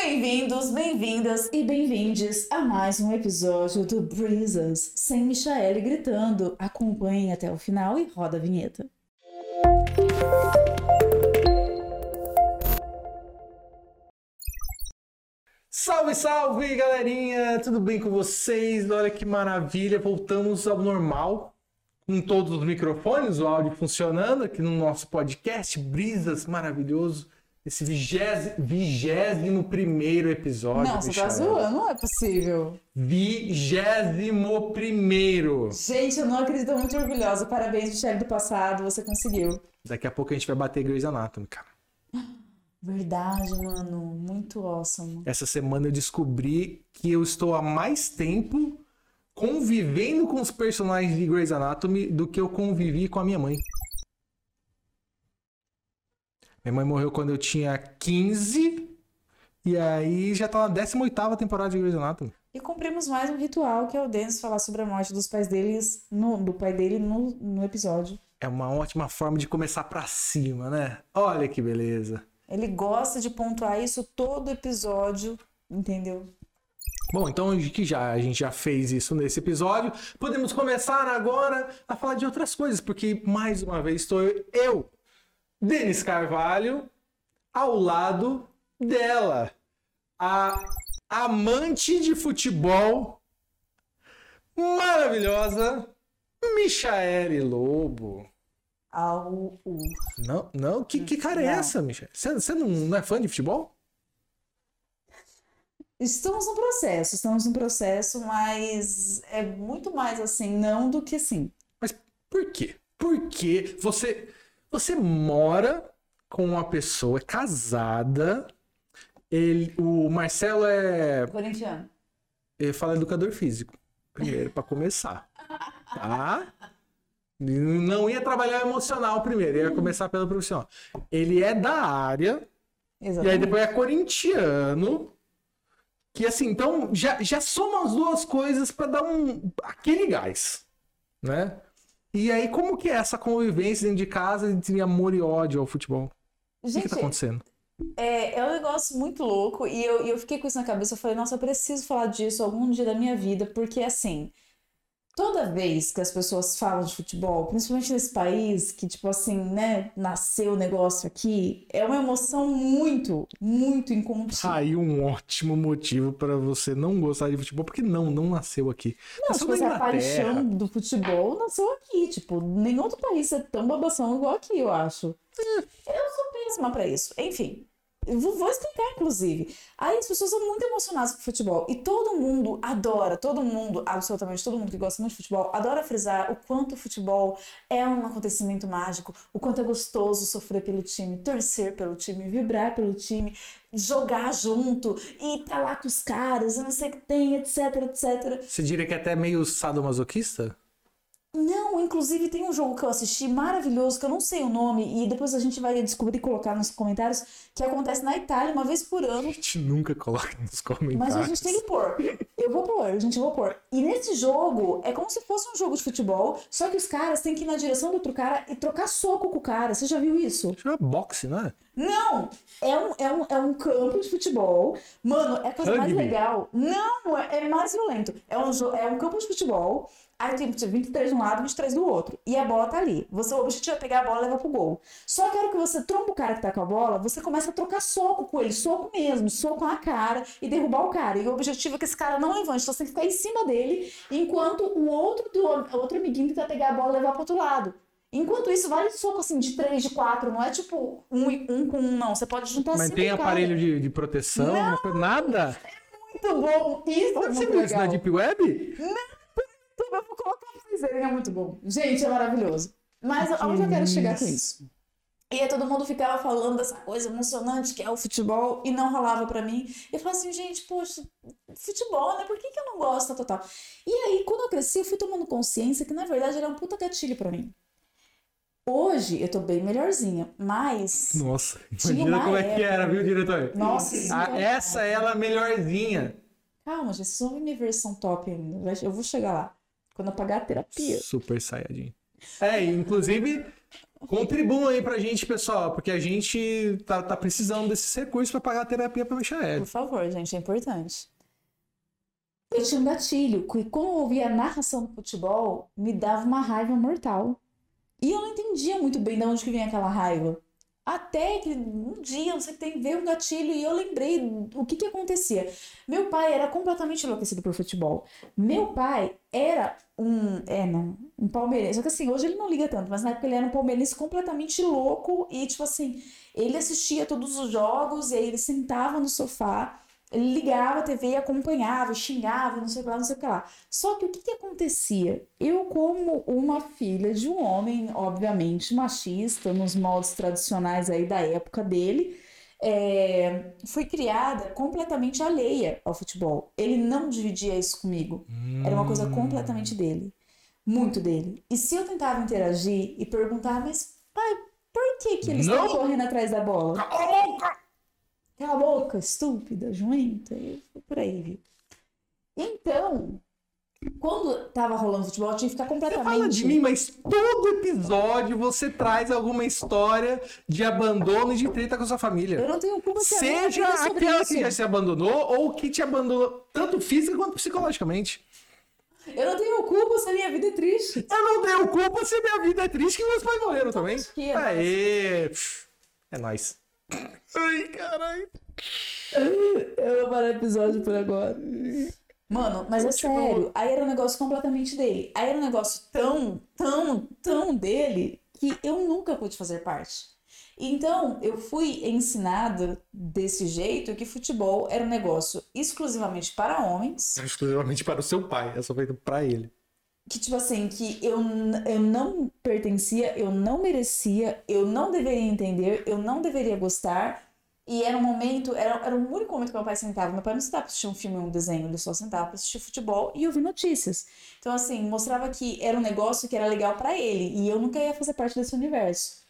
Bem-vindos, bem-vindas e bem-vindes a mais um episódio do Brisas, sem Michaele gritando. Acompanhe até o final e roda a vinheta. Salve, salve, galerinha! Tudo bem com vocês? Olha que maravilha, voltamos ao normal, com todos os microfones, o áudio funcionando aqui no nosso podcast Brisas maravilhoso. Esse vigésimo, vigésimo primeiro episódio. Não, você tá zoando, não é possível. Vigésimo primeiro. Gente, eu não acredito, muito orgulhosa. Parabéns, Michelle do passado, você conseguiu. Daqui a pouco a gente vai bater Grey's Anatomy, cara. Verdade, mano, muito awesome. Essa semana eu descobri que eu estou há mais tempo convivendo com os personagens de Grey's Anatomy do que eu convivi com a minha mãe. Minha mãe morreu quando eu tinha 15 e aí já tá na 18ª temporada de Grey's Anatomy. E cumprimos mais um ritual, que é o Dennis falar sobre a morte dos pais deles, no, do pai dele no, no episódio. É uma ótima forma de começar pra cima, né? Olha que beleza. Ele gosta de pontuar isso todo episódio, entendeu? Bom, então que já a gente já fez isso nesse episódio, podemos começar agora a falar de outras coisas, porque mais uma vez estou eu, Denis Carvalho, ao lado dela, a amante de futebol maravilhosa Michaele Lobo. Au, u. Não, não, que, que cara é Não. essa, Michaele? Você, não, não é fã de futebol? Estamos no processo, estamos no processo, mas é muito mais assim, não do que sim. Mas por quê? Porque você você mora com uma pessoa casada. Ele, o Marcelo é, Corintiano. ele fala educador físico. Primeiro para começar, tá? Não ia trabalhar emocional primeiro, ia começar pelo profissional. Ele é da área e aí Exatamente. depois é corintiano. Que assim, então já, já soma as duas coisas para dar um aquele gás, né? E aí, como que é essa convivência dentro de casa entre amor e ódio ao futebol? O que, que Gente, tá acontecendo? é, é um negócio muito louco e eu, e eu fiquei com isso na cabeça. Eu falei, nossa, eu preciso falar disso algum dia da minha vida, porque assim, toda vez que as pessoas falam de futebol, principalmente nesse país que, tipo assim, né, nasceu o negócio aqui, é uma emoção muito, muito incontida. Aí um ótimo motivo para você não gostar de futebol, porque não, não nasceu aqui. Não, Nasceu tipo, assim, a paixão do futebol nasceu aqui. Tipo, nenhum outro país é tão babação igual aqui, eu acho. Eu sou péssima pra isso. Enfim, vou, vou explicar, inclusive. Aí as pessoas são muito emocionadas com futebol. E todo mundo adora, todo mundo, absolutamente todo mundo que gosta muito de futebol, adora frisar o quanto o futebol é um acontecimento mágico, o quanto é gostoso sofrer pelo time, torcer pelo time, vibrar pelo time, jogar junto e tá lá com os caras, não sei o que tem, etc, etc. Você diria que é até meio sadomasoquista? Não, inclusive tem um jogo que eu assisti maravilhoso, que eu não sei o nome, e depois a gente vai descobrir e colocar nos comentários, que acontece na Itália uma vez por ano. A gente nunca coloca nos comentários. Mas a gente tem que pôr. Eu vou pôr, a gente vai pôr. E nesse jogo, é como se fosse um jogo de futebol, só que os caras têm que ir na direção do outro cara e trocar soco com o cara. Você já viu isso? Isso é boxe, não é? Não! É um, é um, é um campo de futebol. Mano, é a coisa mais legal. Não, é, é mais violento. É um, é um campo de futebol. Aí tem tipo, 23 de um lado e 23 do outro. E a bola tá ali. Você, o objetivo é pegar a bola e levar pro gol. Só que a hora que você tromba o cara que tá com a bola, você começa a trocar soco com ele. Soco mesmo. Soco na cara e derrubar o cara. E o objetivo é que esse cara não levante. Então você tem que ficar em cima dele, enquanto o outro, do, o outro amiguinho tenta pegar a bola e levar pro outro lado. Enquanto isso, vale soco assim de 3, de 4. Não é tipo um, um com um, não. Você pode juntar Mas cinco tem cara. aparelho de, de proteção? Não. Nada? Muito bom. Isso é Onde você muito viu isso na legal. Deep Web? Então, eu vou colocar pra vocês verem, é muito bom. Gente, é maravilhoso. Mas aonde eu quero chegar com isso? E aí todo mundo ficava falando dessa coisa emocionante que é o futebol e não rolava pra mim. E eu falava assim, gente, poxa, futebol, né? Por que, que eu não gosto, total? E aí, quando eu cresci, eu fui tomando consciência que, na verdade, era um puta gatilho pra mim. Hoje, eu tô bem melhorzinha, mas... Nossa, imagina como é que época. era, viu, diretor? Nossa Ah, senhora. essa é ela melhorzinha. Calma, gente, vocês vão ver minha versão top ainda. Eu vou chegar lá. Quando eu pagar a terapia. Super Saiyajin. É, inclusive, Contribuam aí pra gente, pessoal, porque a gente tá, tá precisando desses recursos pra pagar a terapia pra Michael. Por favor, gente, é importante. Eu tinha um gatilho, que quando eu ouvia a narração do futebol, me dava uma raiva mortal. E eu não entendia muito bem de onde que vinha aquela raiva. Até que um dia, que tem, veio um gatilho e eu lembrei o que que acontecia. Meu pai era completamente enlouquecido por futebol. Meu pai era um, é, não, um palmeirense. Só que assim, hoje ele não liga tanto, mas na época ele era um palmeirense completamente louco e, tipo assim, ele assistia todos os jogos e aí ele sentava no sofá ele ligava a TV e acompanhava, xingava, não sei o que lá, não sei o que lá. Só que o que, que acontecia? Eu, como uma filha de um homem, obviamente machista, nos moldes tradicionais aí da época dele, é, fui criada completamente alheia ao futebol. Ele não dividia isso comigo. Era uma coisa completamente dele. Muito dele. E se eu tentava interagir e perguntar, mas pai, por que, que eles Não! estão correndo atrás da bola? Cala a boca! Cala a boca, estúpida, jumenta, e por aí, viu? Então, quando tava rolando futebol, eu tinha que ficar Você completamente. fala de mim, mas todo episódio você traz alguma história de abandono e de treta com a sua família. Eu não tenho culpa se a Seja é aquela isso. que já se abandonou ou que te abandonou tanto física quanto psicologicamente. Eu não tenho culpa se a minha vida é triste. Eu não tenho culpa se minha vida é triste que meus pais morreram também. que é Aê! É nóis. Ai, caralho. Eu vou parar o episódio por agora. Mano, mas é sério. Aí era um negócio completamente dele. Aí era um negócio tão, tão, tão dele que eu nunca pude fazer parte. Então, eu fui ensinada desse jeito que futebol era um negócio exclusivamente para homens. Exclusivamente para o seu pai. Essa foi pra ele. Que tipo assim, que eu, eu não pertencia, eu não merecia, eu não deveria entender, eu não deveria gostar. E era um momento, era, era o único momento que meu pai sentava. Meu pai não sentava pra assistir um filme ou um desenho, ele só sentava pra assistir futebol e ouvir notícias. Então, assim, mostrava que era um negócio que era legal pra ele e eu nunca ia fazer parte desse universo.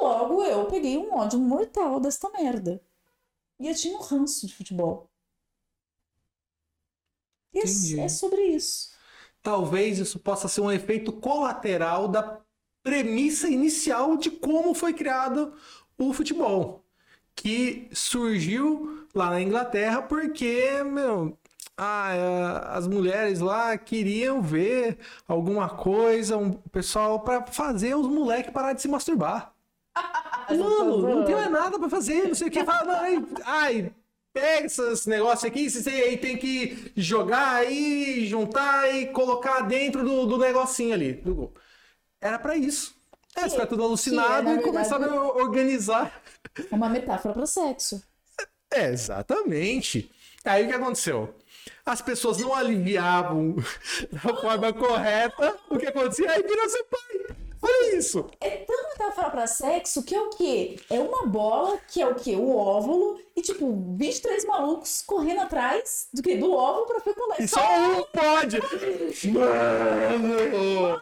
Logo, eu peguei um ódio mortal desta merda. E eu tinha um ranço de futebol. Isso, Entendi. é sobre isso. Talvez isso possa ser um efeito colateral da premissa inicial de como foi criado o futebol. Que surgiu lá na Inglaterra porque, meu, ah, é, as mulheres lá queriam ver alguma coisa, um pessoal para fazer os moleques parar de se masturbar. Mano, não tem mais nada pra fazer, não sei o que. Fala, não, ai, ai, pega esses negócios aqui, você aí tem que jogar aí, juntar e colocar dentro do, do negocinho ali. do gol. Era pra isso. É, ficar tudo alucinado que é, e começar verdade- a organizar. Uma metáfora para sexo. É, exatamente. Aí o que aconteceu? As pessoas não aliviavam da forma correta o que acontecia, aí virou seu pai. Olha isso. É tão metáfora para sexo que é o quê? É uma bola, que é o quê? O óvulo, e tipo, 23 malucos correndo atrás do que? Do óvulo pra fecundar. E só um pode. Mano!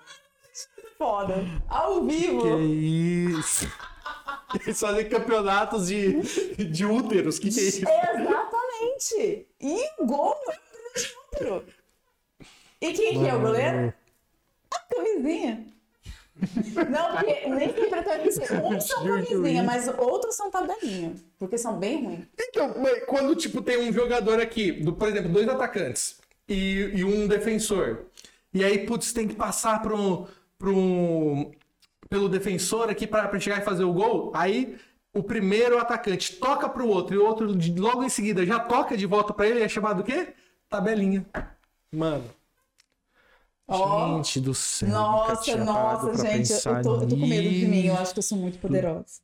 foda. Ao vivo. Que isso? Eles fazem campeonatos de, de úteros. Que que é isso? Exatamente. E o gol é um grande número. E quem que é o goleiro? A camisinha. Não, porque nem sempre é camisinha. Uns são camisinha, mas outros são tabelinha. Porque são bem ruins. Então, quando tipo tem um jogador aqui, do, por exemplo, dois atacantes e, e um defensor, e aí, putz, tem que passar pra um- pelo defensor aqui para chegar e fazer o gol, aí o primeiro atacante toca pro outro e o outro logo em seguida já toca de volta para ele, é chamado o quê? Tabelinha. Mano. Gente do céu. Nossa, nossa, gente, eu pensar tô, eu tô com medo de mim. Eu acho que eu sou muito poderosa.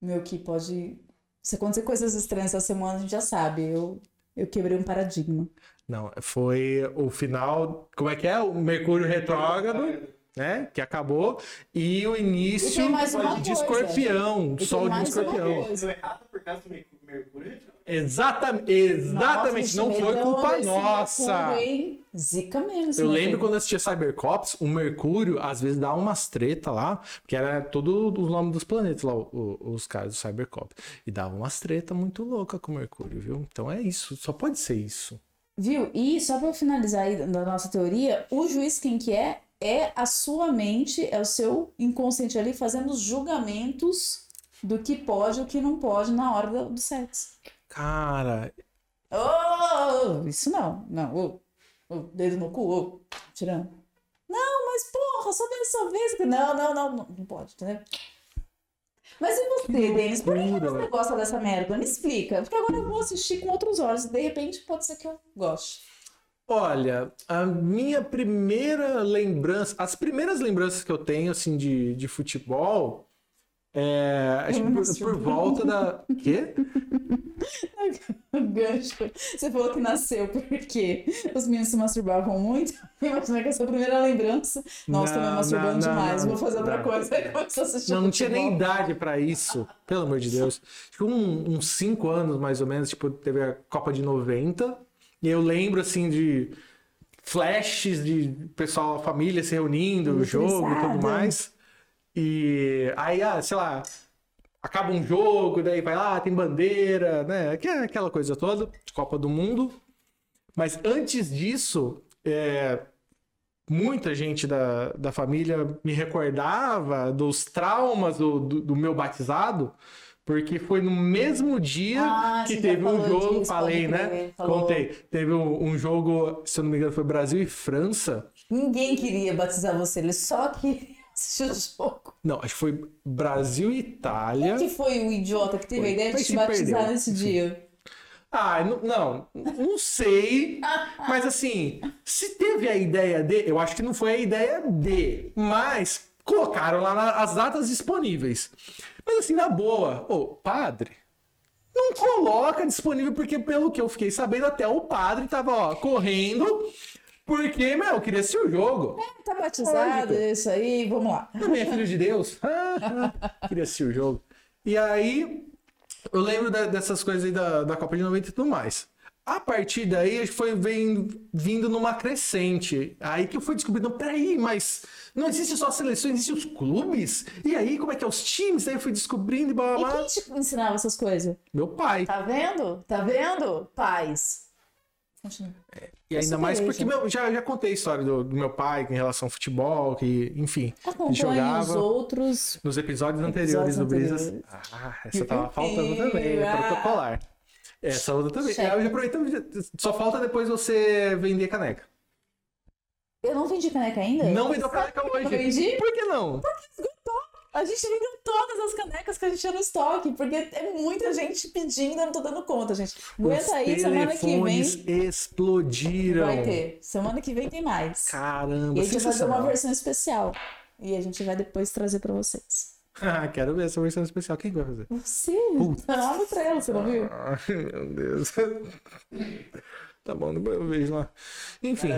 Meu, que pode. Se acontecer coisas estranhas essa semana, a gente já sabe. Eu, eu quebrei um paradigma. Não, foi o final. Como é que é? O Mercúrio retrógrado, né? Que acabou. E o início E tem mais uma de coisa. escorpião. tem Sol de escorpião. coisa. Deu errado por causa do Mercú- Mercúrio? Exatamente, exatamente. Nossa, não foi medão culpa nossa. Mercúrio? Zica mesmo. Eu lembro quando eu assistia Cybercops, o Mercúrio às vezes dava umas treta lá, porque era todo os nomes dos planetas lá, o- o- os caras do Cybercops. E dava umas treta muito louca com o Mercúrio, viu? Então é isso, só pode ser isso. Viu? E só eu finalizar aí da nossa teoria, o juiz quem que é? é a sua mente, é o seu inconsciente ali fazendo os julgamentos do que pode e o que não pode na hora do sexo. Cara, Oh, isso não, não, oh, oh, dedo no cu, oh, tirando. Não, mas porra, só dessa vez. Não, não, não, não, não pode, entendeu? Mas e você, Denis? Por que você gosta dessa merda? Me explica. Porque agora eu vou assistir com outros olhos. De repente pode ser que eu goste. olha, a minha primeira lembrança, as primeiras lembranças que eu tenho, assim, de, de futebol, é, acho que por, por volta da... Quê? Gancho. Você falou que nasceu porque os meninos se masturbavam muito. Imagina que essa é a primeira lembrança. Nossa, tô me Não, masturbando não, não, demais. não, Vou fazer outra não. coisa. Aí começou a assistir Não, não tinha nem idade pra isso, pelo amor de Deus. Acho um- uns cinco anos, mais ou menos, tipo, teve a Copa de 90, e eu lembro, assim, de flashes de pessoal, a família se reunindo, o jogo e tudo mais. E aí, ah, sei lá, acaba um jogo, daí vai lá, tem bandeira, né? É aquela coisa toda, Copa do Mundo. Mas antes disso, é, muita gente da, da família me recordava dos traumas do, do, do meu batizado, porque foi no mesmo dia Ah, que teve um jogo, disso, falei, né? falou. Contei. Teve um, um jogo, se eu não me engano, foi Brasil e França. Ninguém queria batizar você, ele só queria assistir o jogo. Não, acho que foi Brasil e Itália. Quem que foi o idiota que teve Foi. a ideia de te batizar perdeu. nesse dia? Ah, não, não, não sei, mas assim, se teve a ideia de, eu acho que não foi a ideia de, mas colocaram lá na- as datas disponíveis. Mas assim, na boa, ô, padre, não coloca disponível, porque pelo que eu fiquei sabendo, até o padre tava, ó, correndo, porque, meu, eu queria assistir o jogo. Tá batizado, é isso aí, vamos lá. Também é filho de Deus. Ah, ah, Queria assistir o jogo. E aí, eu lembro da- dessas coisas aí da, da Copa de 90 e tudo mais. A partir daí, foi vem- vindo numa crescente. Aí que eu fui descobrindo, peraí, mas não existe só a seleção, existem os clubes? E aí, como é que é os times? Daí eu fui descobrindo e blá E blá blá. quem te ensinava essas coisas? Meu pai. Tá vendo? Tá vendo? Pais. Continua. E ainda mais isso. porque meu, já, já contei a história do, do meu pai em relação ao futebol, que, enfim, ele Acompanhe os jogava outros. nos episódios anteriores Episódios do Brisas. anteriores. Ah, essa tava faltando também, Ah. protocolar. Essa outra também. É, eu já aproveitando, só falta depois você vender caneca. Eu não vendi caneca ainda? Não vendeu caneca hoje. Vendi? Por que não? A gente vendeu todas as canecas que a gente tinha no estoque, porque é muita gente pedindo, eu não tô dando conta, gente. Aguenta Os aí, semana que vem telefones explodiram. vai ter. Semana que vem tem mais. Caramba, E a gente vai fazer uma versão especial. E a gente vai depois trazer pra vocês. Ah, quero ver essa versão especial. Quem que vai fazer? Você, lá no trailer, você não viu? Ai, meu Deus. Tá bom, eu vejo lá. Enfim.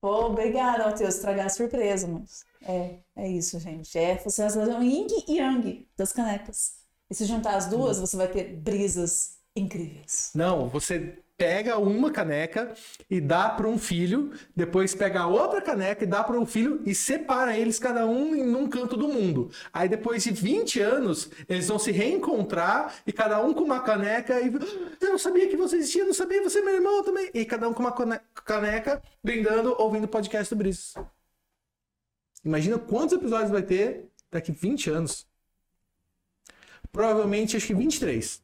Pô, obrigada, Matheus, estragar a surpresa, mas é, é isso, gente. É você vai fazer um yin e yang das canecas. E se juntar as duas, você vai ter brisas incríveis. Não, você pega uma caneca e dá para um filho, depois pega outra caneca e dá para um filho e separa eles cada um em um canto do mundo. Aí depois de 20 anos, eles vão se reencontrar e cada um com uma caneca e "Ah, eu não sabia que você existia, não sabia, você é meu irmão também. E cada um com uma cane- caneca, brindando, ouvindo o podcast do Brice. Imagina quantos episódios vai ter daqui 20 anos. Provavelmente acho que 23.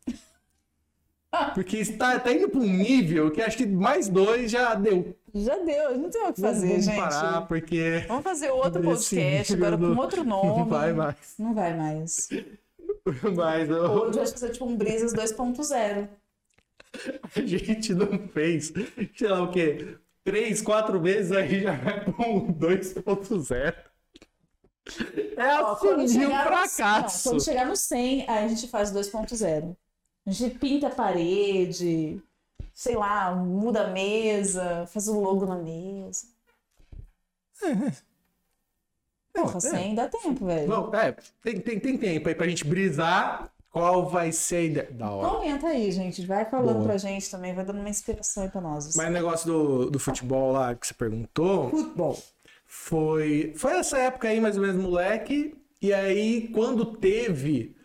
Porque está tá indo para um nível que acho que mais dois já deu. Já deu, não tem o que Vamos- fazer, vamos gente. parar, porque Vamos fazer outro podcast, agora do- com outro nome. não vai mais. Não vai mais. Mas eu- a gente vai fazer tipo um Brisas 2.0. a gente não fez, sei lá o quê, três, quatro meses, aí já vai com 2.0. É Ó, quando assumir um fracasso. quando chegar no 100, aí a gente faz 2.0. A gente pinta a parede, sei lá, muda a mesa, faz o logo na mesa. Porra, é. 100 dá tempo, velho. Bom, é, tem, tem, tem tempo aí pra gente brisar qual vai ser a ideia. Da hora. Comenta aí, gente. Vai falando Boa. pra gente também, vai dando uma inspiração aí pra nós. Mas o negócio do, do futebol lá que você perguntou. Futebol. Foi, foi essa época aí, mais ou menos, moleque. E aí, quando teve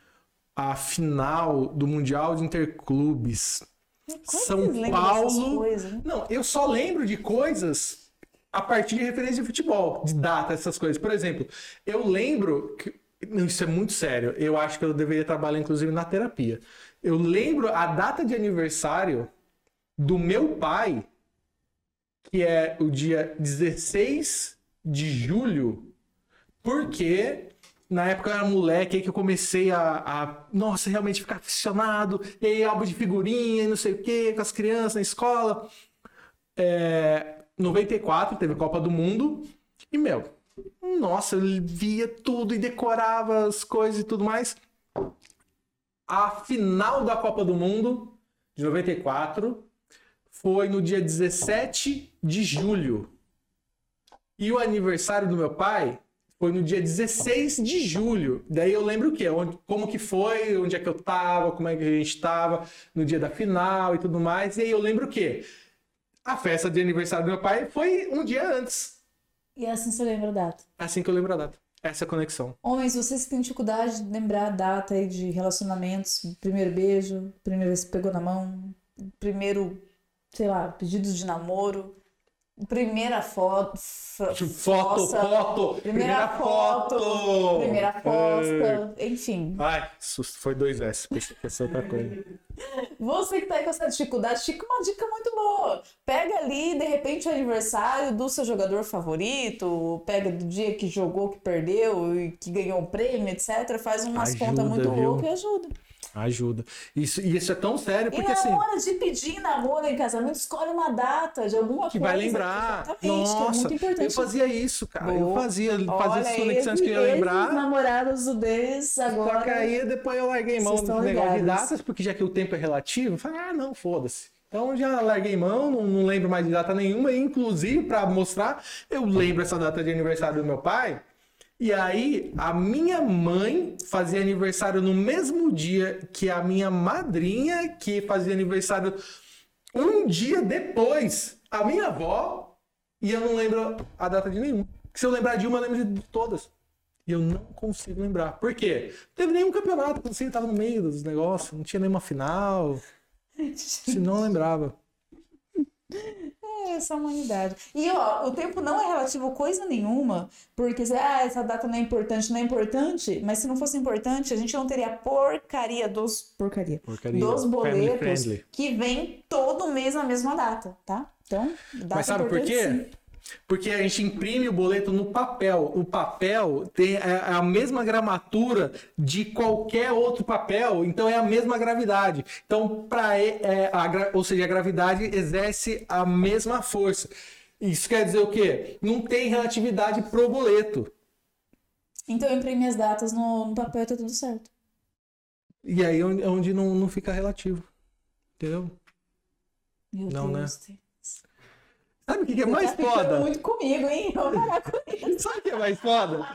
a final do Mundial de Interclubes, Como São Paulo. Não, eu só lembro de coisas a partir de referência de futebol, de data, essas coisas. Por exemplo, eu lembro que. Isso é muito sério. Eu acho que eu deveria trabalhar, inclusive, na terapia. Eu lembro a data de aniversário do meu pai, que é o dia 16 de julho, porque na época eu era moleque aí que eu comecei a, a, nossa, realmente ficar aficionado, e aí álbum de figurinha e não sei o que, com as crianças na escola. É, 94 teve Copa do Mundo, e meu, nossa, eu via tudo e decorava as coisas e tudo mais. A final da Copa do Mundo de 94 foi no dia 17 de julho. E o aniversário do meu pai foi no dia 16 de julho. Daí eu lembro o quê? Onde, como que foi, onde é que eu tava, como é que a gente tava no dia da final e tudo mais. E aí eu lembro o quê? A festa de aniversário do meu pai foi um dia antes. E assim você lembra a data. Assim que eu lembro a data. Essa é a conexão. Homens, vocês têm dificuldade de lembrar a data aí de relacionamentos, primeiro beijo, primeira vez que pegou na mão, primeiro, sei lá, pedidos de namoro, primeira foto. Foto, foto, primeira foto, primeira fosta, enfim. Ai, susto, foi dois S, pensei que outra coisa. Você que tá aí com essa dificuldade, fica uma dica muito boa. Pega ali, de repente, o aniversário do seu jogador favorito, pega do dia que jogou, que perdeu e que ganhou um prêmio, etc. Faz umas Ajuda, contas muito loucas e ajuda. Ajuda. Isso, e isso é tão sério, E porque na assim. hora de pedir namoro em casamento, escolhe uma data de alguma Que coisa. vai lembrar. Exatamente, que é Nossa, muito importante. eu fazia isso, cara. Eu Boa. fazia, fazia Olha, essas conexões que eu ia lembrar. namorados do Deus agora. Só que aí depois eu larguei mão do negócio de datas, porque já que o tempo é relativo, eu falei, ah, não, foda-se. Então já larguei mão, não, não lembro mais de data nenhuma, e, inclusive para mostrar, eu lembro essa data de aniversário do meu pai. E aí, a minha mãe fazia aniversário no mesmo dia que a minha madrinha, que fazia aniversário um dia depois. A minha avó, e eu não lembro a data de nenhuma. Se eu lembrar de uma, eu lembro de todas. E eu não consigo lembrar. Por quê? Não teve nenhum campeonato, você estava no meio dos negócios, não tinha nenhuma final. Se não lembrava. É, essa humanidade. E ó, o tempo não é relativo a coisa nenhuma, porque ah, essa data não é importante, não é importante, mas se não fosse importante, a gente não teria a porcaria dos porcaria, Porcaria. dos boletos que vem todo mês na mesma data, tá? Então, data Mas sabe por quê? sim. Porque a gente imprime o boleto no papel. O papel tem a a mesma gramatura de qualquer outro papel, então é a mesma gravidade. Então, para ou seja, a gravidade exerce a mesma força. Isso quer dizer o quê? Não tem relatividade pro boleto. Então eu imprimi as datas no, no papel e tá tudo certo. E aí é onde, onde não, não fica relativo. Entendeu? Meu Não, né? Deus. Sabe o que que é Você mais tá ficando foda? muito comigo, hein? Vamos parar com isso. Sabe o que é mais foda?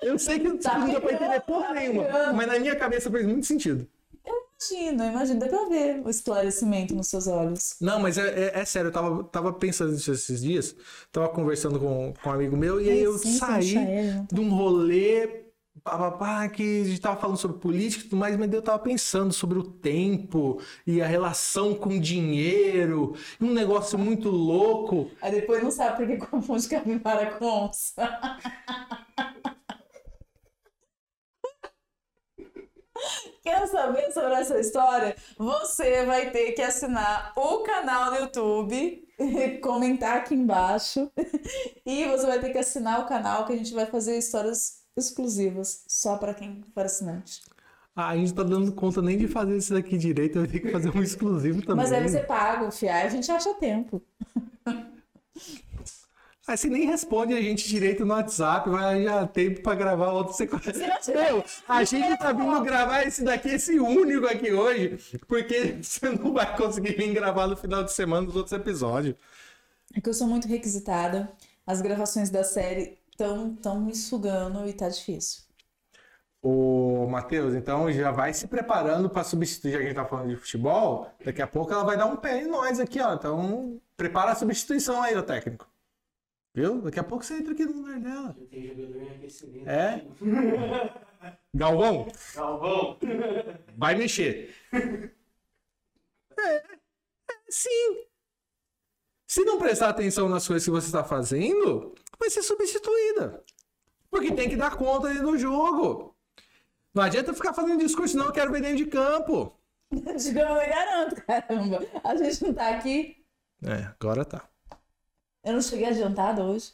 Eu sei que Tá não deu pra entender porra tá nenhuma, pegando. mas na minha cabeça fez muito sentido. Imagino, imagino. Dá pra ver o esclarecimento nos seus olhos. Não, mas é, é- é sério, eu tava, tava pensando nisso esses dias, tava conversando com, com um amigo meu, e aí eu Sim, saí tá? de um rolê, pá, pá, pá, que a gente tava falando sobre política e tudo mais, mas eu tava pensando sobre o tempo e a relação com dinheiro, um negócio muito louco. Aí depois não sabe por que confunde capivara com onça. Quer saber sobre essa história? Você vai ter que assinar o canal no YouTube, comentar aqui embaixo, e você vai ter que assinar o canal que a gente vai fazer histórias exclusivas só para quem for assinante. Ah, a gente tá dando conta nem de fazer isso daqui direito, eu ter que fazer um exclusivo também. Mas aí você paga, fiar, a gente acha tempo. Aí você nem responde a gente direito no WhatsApp, vai já tempo pra gravar outra sequência. Meu, a gente tá vindo gravar esse daqui, esse único aqui hoje, porque você não vai conseguir vir gravar no final de semana dos outros episódios. É que eu sou muito requisitada. As gravações da série estão tão me sugando e tá difícil. Ô, Matheus, então já vai se preparando pra substituir, já que a gente tá falando de futebol, daqui a pouco ela vai dar um pé em nós aqui, ó. Então, prepara a substituição aí, ô técnico. Viu? Daqui a pouco você entra aqui no lugar dela. Já tem jogador em aquecimento. É? Galvão, Galvão! vai mexer. É, é, sim. Se não prestar atenção nas coisas que você está fazendo, vai ser substituída. Porque tem que dar conta ali do jogo. Não adianta ficar fazendo discurso, não, eu quero ver dentro de campo. Eu garanto, caramba. A gente não tá aqui. É, agora tá. Eu não cheguei adiantada hoje.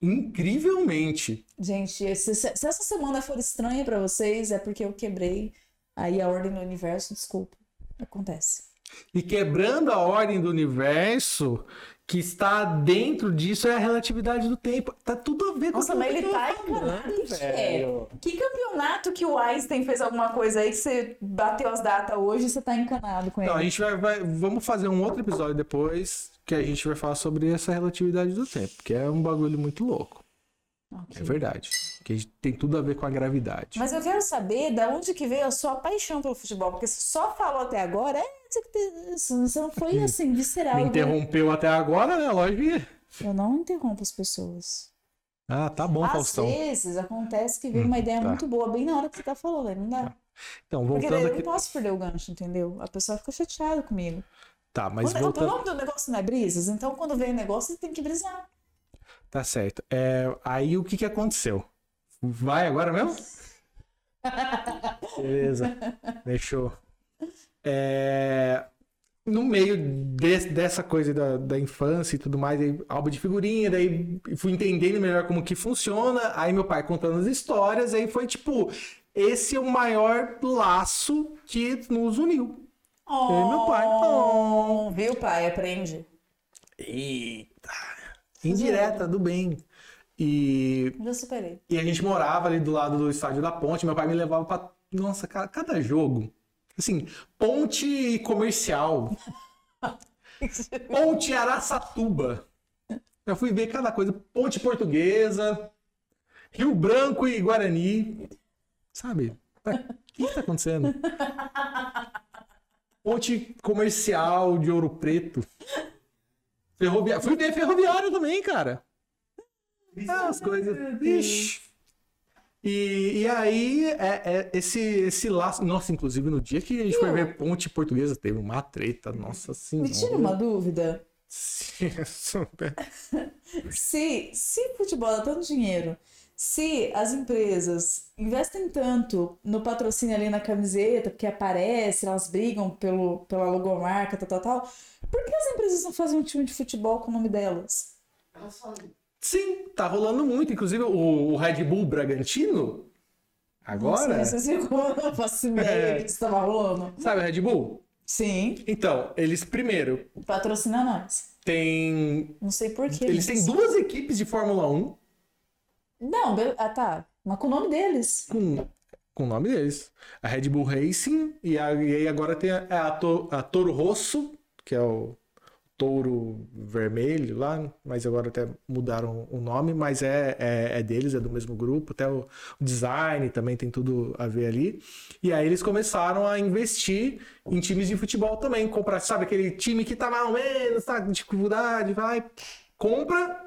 Incrivelmente. Gente, se, se essa semana for estranha pra vocês, é porque eu quebrei aí a ordem do universo, desculpa. Acontece. E quebrando a ordem do universo, que está dentro disso é a relatividade do tempo. Tá tudo a ver com Nossa, mas que ele tá falando, encanado. Que, é? velho. que campeonato que o Einstein fez alguma coisa aí que você bateu as datas hoje e você tá encanado com ele? Não, a gente vai, vai- Vamos fazer um outro episódio depois que a gente vai falar sobre essa relatividade do tempo, que é um bagulho muito louco. Ok. É verdade. Que tem tudo a ver com a gravidade. Mas eu quero saber da onde que veio a sua paixão pelo futebol, porque você só falou até agora, é, você não foi assim, visceral. Me igual- interrompeu até agora, né? Lógico que. Eu não interrompo as pessoas. Ah, tá bom, Às Faustão. vezes acontece que vem uma ideia tá. muito boa, bem na hora que você tá falando, não dá. Então, Porque voltando eu aqui. não posso perder o gancho, entendeu? A pessoa fica chateada comigo. Tá, mas Quando- o voltando. nome do negócio não é brisas, então quando vem o negócio, você tem que brisar. Tá certo. É, aí o que que aconteceu? Vai agora mesmo? Beleza. Deixou. É, no meio de- dessa coisa da, da infância e tudo mais, aí, álbum de figurinha, daí fui entendendo melhor como que funciona. Aí meu pai contando as histórias, aí foi tipo, esse é o maior laço que nos uniu. Oh, meu pai. Oh. Viu, pai? Aprende. Eita. Indireta, do bem. E Já superei. E a gente morava ali do lado do estádio da Ponte. Meu pai me levava pra. Nossa, cara, cada jogo. Assim, Ponte Comercial. Ponte Araçatuba. Eu fui ver cada coisa. Ponte Portuguesa. Rio Branco e Guarani. Sabe? O que que tá acontecendo? Ponte Comercial de Ouro Preto. Fui ver ferroviário também, cara. Ah, as coisas. Ixi. E, e aí, é, é esse, esse laço. Nossa, inclusive no dia que a gente foi ver Ponte Portuguesa, teve uma treta, nossa senhora. Me tira uma dúvida. Sim, super. Se, se futebol dá tanto dinheiro, se as empresas investem tanto no patrocínio ali na camiseta, porque aparece, elas brigam pelo, pela logomarca, tal, tal, tal, por que as empresas não fazem um time de futebol com o nome delas? Elas fazem. Sim, tá rolando muito. Inclusive o, o Red Bull Bragantino. Agora. Nossa, viram como eu faço ideia É. que isso tava rolando? Sabe o Red Bull? Sim, Então, eles primeiro patrocina nós. têm. Não sei porquê. Eles têm duas equipes de Fórmula 1 Não, ah tá. Mas com o nome deles. com, com o nome deles. A Red Bull Racing e, a- e aí agora tem a, a, To- a Toro Rosso, que é o touro vermelho lá, mas agora até mudaram o nome, mas é, é, é deles, é do mesmo grupo, até o, design também tem tudo a ver ali. E aí eles começaram a investir em times de futebol também, comprar, sabe, aquele time que tá mais ou menos, tá dificuldade, vai, compra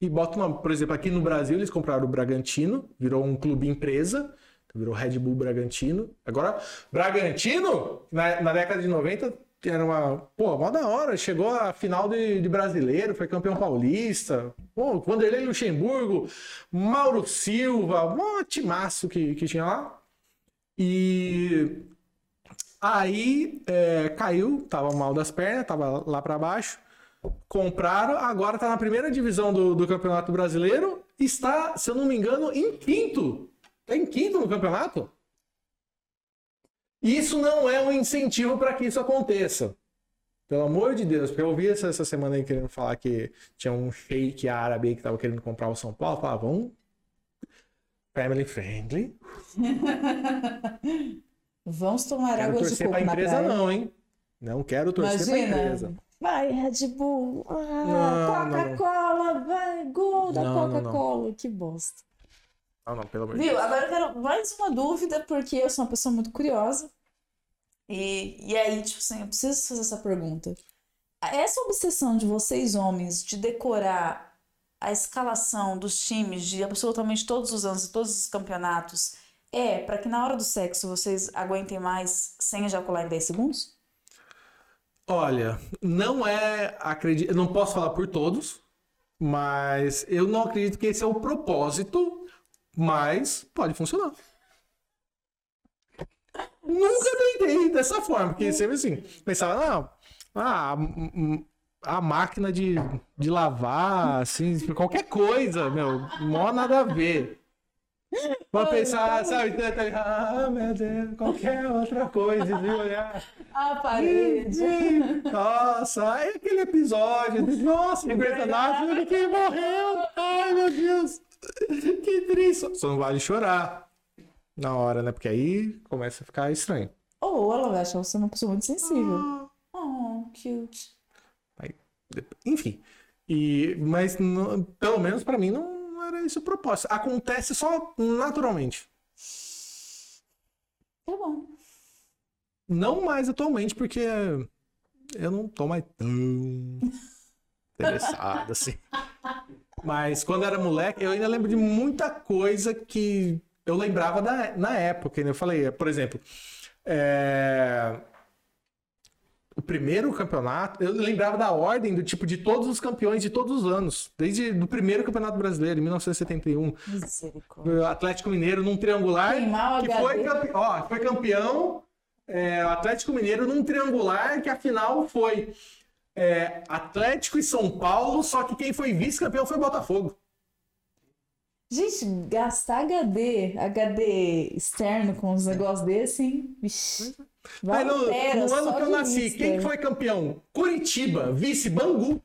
e bota nome. Por exemplo, aqui no Brasil eles compraram o Bragantino, virou um clube empresa, virou Red Bull Bragantino. Agora, Bragantino, na, na década de 90, era uma. Pô, mó da hora. Chegou à final de, de brasileiro, foi campeão paulista. Pô, Vanderlei Luxemburgo, Mauro Silva, um timaço que, que tinha lá. E aí é, caiu, tava mal das pernas, tava lá pra baixo. Compraram, agora tá na primeira divisão do, do Campeonato Brasileiro. Está, se eu não me engano, em quinto. Tá em quinto no campeonato? Isso não é um incentivo para que isso aconteça. Pelo amor de Deus, porque eu ouvi essa, essa semana aí querendo falar que tinha um shake árabe que tava querendo comprar o São Paulo. Falava, vamos. Family friendly. Vamos tomar Quero água de torcer coco pra na empresa, praia. não, hein? Não quero torcer pra Imagina. empresa. Vai, Red Bull. Ah, Não, não, não. Coca-Cola, vai, gol da Não, não, não. Coca-Cola. Que bosta. Não, não, pelo amor de Viu? Agora eu quero mais uma dúvida, porque eu sou uma pessoa muito curiosa. E, e aí, tipo assim, eu preciso fazer essa pergunta. Essa obsessão de vocês, homens, de decorar a escalação dos times de absolutamente todos os anos e todos os campeonatos, é para que na hora do sexo vocês aguentem mais sem ejacular em 10 segundos? Olha, não é. Acredito, não posso falar por todos, mas eu não acredito que esse é o propósito, mas pode funcionar. Nunca tentei dessa forma, porque sempre assim, pensava, não, ah, hum, hum, a máquina de, de lavar, assim, qualquer coisa, meu, mó nada a ver. Pra pensar, sabe, ah, meu Deus, qualquer outra coisa, de olhar. A parede. Nossa, aí aquele episódio, nossa, o personagem que morreu, ai meu Deus, que triste. Só não vale chorar na hora, né, porque aí começa a ficar estranho. Ou ela vai achar você uma pessoa muito sensível. Ah. Oh, cute. Enfim. E, mas no- pelo menos pra mim não era esse o propósito. Acontece só naturalmente. Tá bom. Não mais atualmente, porque eu não tô mais tão interessado assim. Mas quando era moleque, eu ainda lembro de muita coisa que eu lembrava da, na época. né? Eu falei, por exemplo, é, o primeiro campeonato, eu lembrava da ordem do tipo de todos os campeões de todos os anos, desde o primeiro campeonato brasileiro, em 1971. Misericórdia. O Atlético Mineiro num triangular que HD. foi, campe... ó, foi campeão. é, Atlético Mineiro num triangular que a final foi é, Atlético e São Paulo, só que quem foi vice-campeão foi o Botafogo. Gente, gastar HD, HD externo com uns negócios desse, hein? Vixe. Aí no, no ano que eu nasci, vista. quem foi campeão? Curitiba, vice Bangu.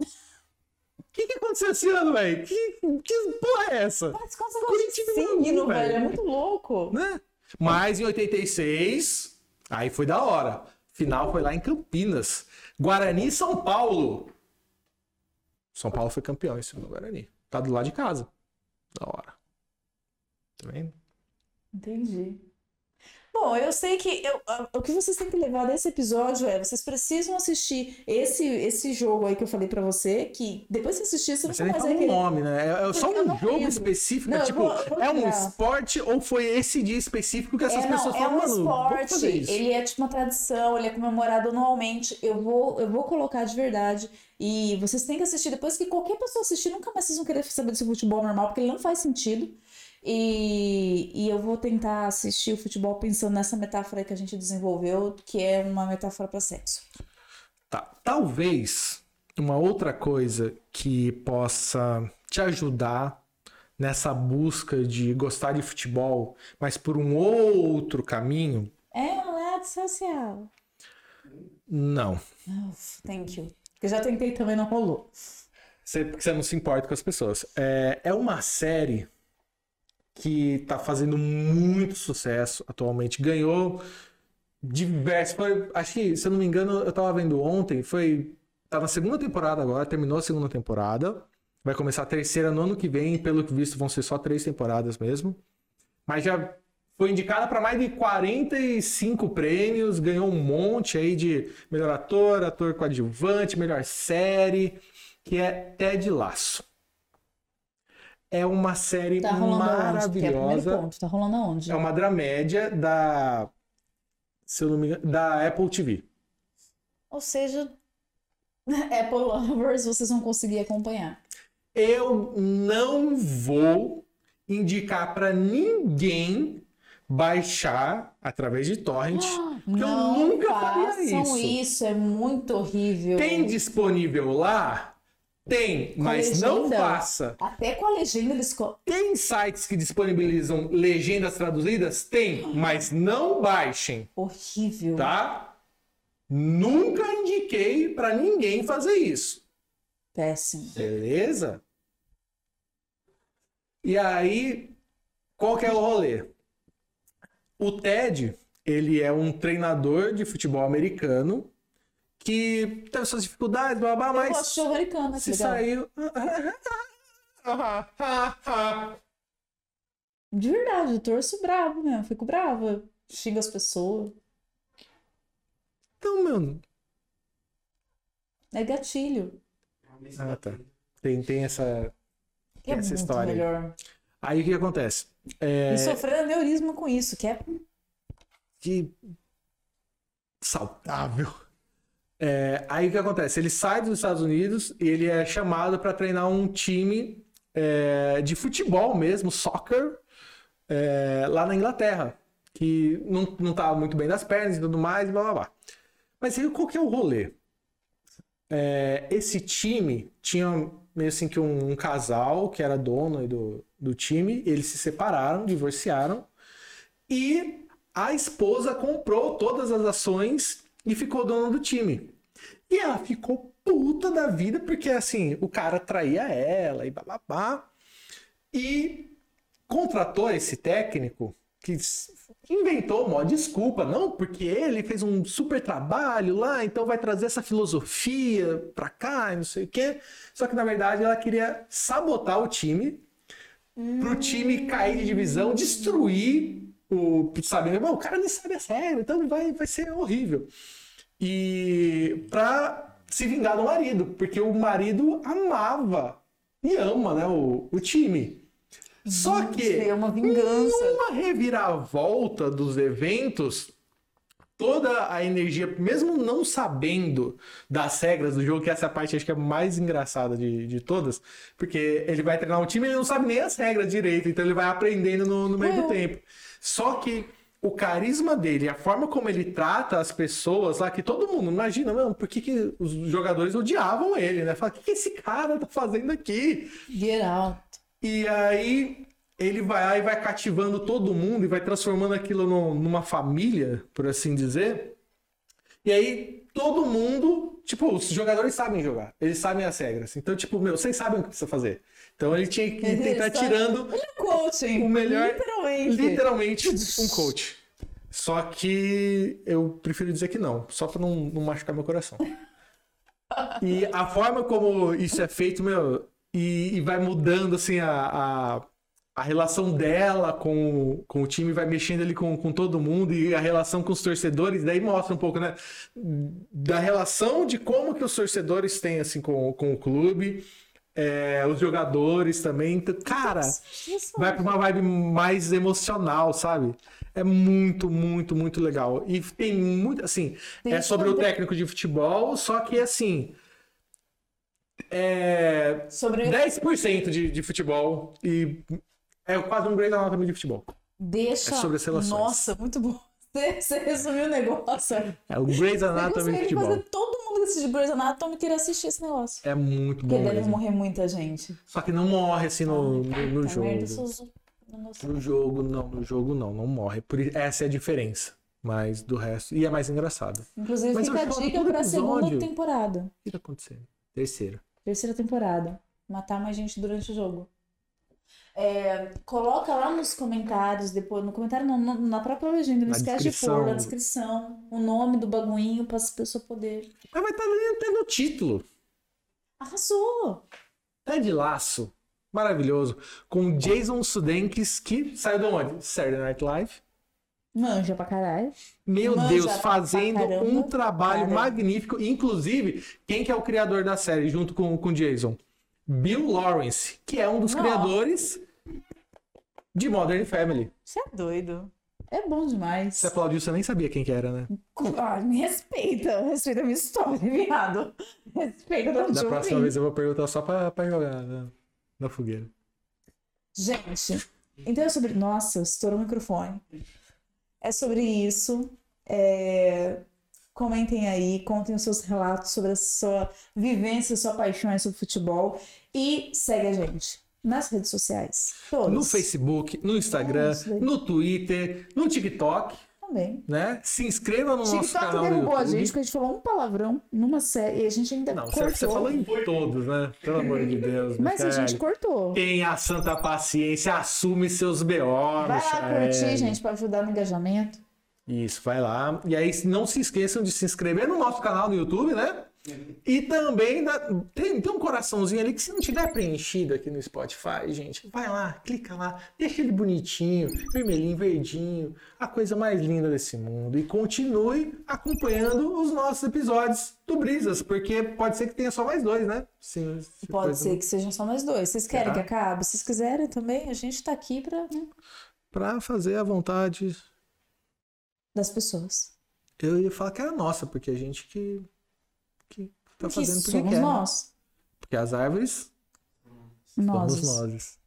O que, que aconteceu esse ano, velho? Que, que porra é essa? Mas você Curitiba signo, velho. velho? É muito louco. né? Mas em 86, aí foi da hora. Final foi lá em Campinas. Guarani e São Paulo. São Paulo foi campeão em cima do Guarani. Tá do lado de casa. Da hora. Tá vendo? Entendi. Bom, eu sei que eu- o que vocês têm que levar desse episódio é vocês precisam assistir esse, esse jogo aí que eu falei pra você, que depois que assistir, você nunca você mais o querer. nome, né? É, é só um não jogo lembro. específico. Não, é tipo, vou- vou é um esporte ou foi esse dia específico que essas É, pessoas não, é falam, um mano, esporte, ele é tipo uma tradição, ele é comemorado anualmente. Eu vou, eu vou colocar de verdade. E vocês têm que assistir depois que qualquer pessoa assistir, nunca mais vocês vão querer saber desse futebol normal, porque ele não faz sentido. E, e eu vou tentar assistir o futebol pensando nessa metáfora que a gente desenvolveu, que é uma metáfora para sexo. Tá. Talvez uma outra coisa que possa te ajudar nessa busca de gostar de futebol, mas por um outro caminho, É uma rede social. não. Uf, thank you. Eu já tentei também, não rolou. Você, porque você não se importa com as pessoas. É, é uma série que tá fazendo muito sucesso atualmente. Ganhou diversos. Foi, acho que, se eu não me engano, eu tava vendo ontem. Foi. Tá na segunda temporada agora, terminou a segunda temporada. Vai começar a terceira no ano que vem. Pelo que visto, vão ser só três temporadas mesmo. Mas já foi indicada para mais de 45 prêmios, ganhou um monte aí de melhor ator, ator coadjuvante, melhor série, que é Ted Laço. É uma série Tá é maravilhosa. ponto. Tá rolando aonde? É uma dramédia da, se eu não me engano, da Apple TV. Ou seja, Apple Lovers, vocês vão conseguir acompanhar. Eu não vou indicar para ninguém baixar através de torrent, porque eu Não nunca faria isso. isso, é muito horrível. Tem disponível lá? Tem, Com mas não legenda? faça. Até com a legenda eles. Tem sites que disponibilizam legendas traduzidas? Tem, mas não baixem, Horrível. tá? Nunca indiquei para ninguém fazer isso. Péssimo. Beleza? E aí, qual que é o rolê? O Ted, ele é um treinador de futebol americano que teve suas dificuldades, blá, blá, Eu mas gosto de americano, que se legal. saiu. De verdade, eu torço bravo mesmo. Fico brava. Xingo as pessoas. Então, meu. É gatilho. Ah, tá. Tem, tem essa. É Essa história melhor. Aí o que acontece? É E sofrer aneurisma com isso, que é. que saudável. É, aí o que acontece? Ele sai dos Estados Unidos e ele é chamado para treinar um time é, de futebol mesmo, soccer, é, lá na Inglaterra, que não, não tava muito bem das pernas e tudo mais, blá blá blá. Mas aí qual que é o rolê? É, esse time tinha meio assim que um, um casal que era dono do, do time, eles se separaram, divorciaram, e a esposa comprou todas as ações e ficou dona do time. E ela ficou puta da vida, porque assim, o cara traía ela e bababá. E contratou esse técnico que inventou uma desculpa, não, porque ele fez um super trabalho lá, então vai trazer essa filosofia pra cá não sei o quê. Só que na verdade ela queria sabotar o time pro time cair de divisão, destruir o, sabe, Bom, o cara nem sabe as regras, então vai, vai ser horrível. E pra se vingar do marido, porque o marido amava e ama, né, o, o time. Só que É uma vingança. numa reviravolta dos eventos, toda a energia, mesmo não sabendo das regras do jogo, que essa parte acho que é a mais engraçada de, de todas, porque ele vai treinar um time e ele não sabe nem as regras direito, então ele vai aprendendo no, no meio do É. tempo. Só que o carisma dele, a forma como ele trata as pessoas lá, que todo mundo imagina, mano, por que, que os jogadores odiavam ele, né? Fala, o que, que esse cara tá fazendo aqui? Get out. E aí ele vai lá e vai cativando todo mundo e vai transformando aquilo no- numa família, por assim dizer. E aí todo mundo, tipo, os jogadores sabem jogar, eles sabem as regras. Então, tipo, meu, vocês sabem o que precisa fazer. Então ele tinha que Ele tentar tirando é coaching. o melhor, Literalmente. literalmente um coach. Só que eu prefiro dizer que não, só pra não, não machucar meu coração. E a forma como isso é feito, meu, e, e vai mudando assim a, a, a relação dela com, com o time, vai mexendo ali com, com todo mundo e a relação com os torcedores, daí mostra um pouco, né, da relação de como que os torcedores têm assim com, com o clube, é, os jogadores também. Então, cara, vai pra uma vibe mais emocional, sabe? É muito, muito, muito legal. E tem muito, assim, Tem é sobre o técnico de futebol, só que assim. É. Sobre 10% de, de futebol e é quase um Grey's Anatomy de futebol. Deixa. É sobre as relações. Nossa, muito bom. Você, você resumiu o negócio. É o Grey's Anatomy de futebol. fazer todo mundo assiste Grey's Anatomy querer assistir esse negócio. É muito Porque bom deve mesmo. morrer muita gente. Só que não morre assim no, no, no jogo. merda. No jogo, não. No jogo, não. Não morre. Por Essa é a diferença. Mas do resto. E é mais engraçado. Inclusive, Mas fica a dica pra segunda temporada. O que tá acontecendo? Terceira. Terceira temporada. Matar mais gente durante o jogo. É, coloca lá nos comentários, depois, no comentário não, na própria legenda, não Na esquece de descrição. pôr na descrição o nome do baguinho para as pessoas poderem. Mas vai estar ali até no título. Arrasou! Ted Laço. Maravilhoso. Com Jason Sudeikis, que saiu de onde? Saturday Night Live. Manja pra caralho. Meu Manja Deus, fazendo caramba. um trabalho magnífico. Inclusive, quem que é o criador da série junto com com Jason? Bill Lawrence, que é um dos Nossa. criadores de Modern Family. Você é doido. É bom demais. Você aplaudiu, você nem sabia quem que era, né? Ah, me respeita. Respeita a minha história, viado. Respeita da Da próxima vez eu vou perguntar só pra, pra jogar na, na fogueira. Gente, então é sobre. Nossa, estourou o microfone. É sobre isso. É, Comentem aí, contem os seus relatos sobre a sua vivência, sua paixão sobre futebol. E segue a gente nas redes sociais. Todas. No Facebook, no Instagram, no Twitter, no TikTok, Também. né? Se inscreva no nosso TikTok canal no derrubou a gente porque a gente falou um palavrão numa série e a gente ainda Não, cortou. você falou em todos, né? Pelo amor de Deus, Mas a Michael. gente cortou. Tenha a santa paciência, assume seus B.O. Vai lá curtir, gente, pra ajudar no engajamento. Isso, vai lá. E aí, não se esqueçam de se inscrever no nosso canal no YouTube, né? E também dá- tem, tem um coraçãozinho ali que se não tiver preenchido aqui no Spotify, gente, vai lá, clica lá, deixa ele bonitinho, vermelhinho, verdinho, a coisa mais linda desse mundo. E continue acompanhando os nossos episódios do Brisas, porque pode ser que tenha só mais dois, né? Sim, se Pode ser que sejam só mais dois. Vocês querem Tá. que acabe? Se vocês quiserem também, a gente tá aqui pra, né, Pra fazer a vontade. Das pessoas. Eu ia falar que era nossa, porque a gente que que tá que fazendo porque somos quer. né? nós. Porque as árvores Nós. somos nós.